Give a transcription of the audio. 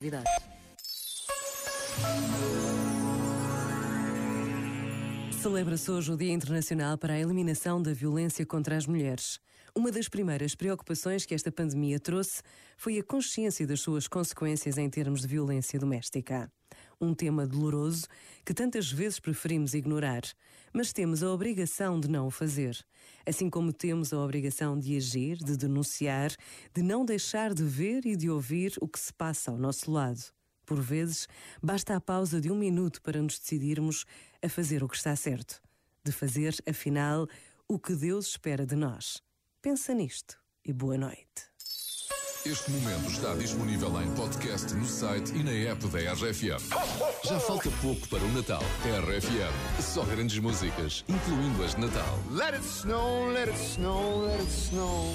Vidade. Celebra-se hoje o Dia Internacional para a Eliminação da Violência contra as Mulheres. Uma das primeiras preocupações que esta pandemia trouxe foi a consciência das suas consequências em termos de violência doméstica. Um tema doloroso que tantas vezes preferimos ignorar, mas temos a obrigação de não o fazer. Assim como temos a obrigação de agir, de denunciar, de não deixar de ver e de ouvir o que se passa ao nosso lado. Por vezes, basta a pausa de um minuto para nos decidirmos a fazer o que está certo. De fazer, afinal, o que Deus espera de nós. Pensa nisto e boa noite. Este momento está disponível em podcast no site e na app da RFM. Já falta pouco para o Natal. RFM, só grandes músicas, incluindo as de Natal. Let it snow, let it snow, let it snow.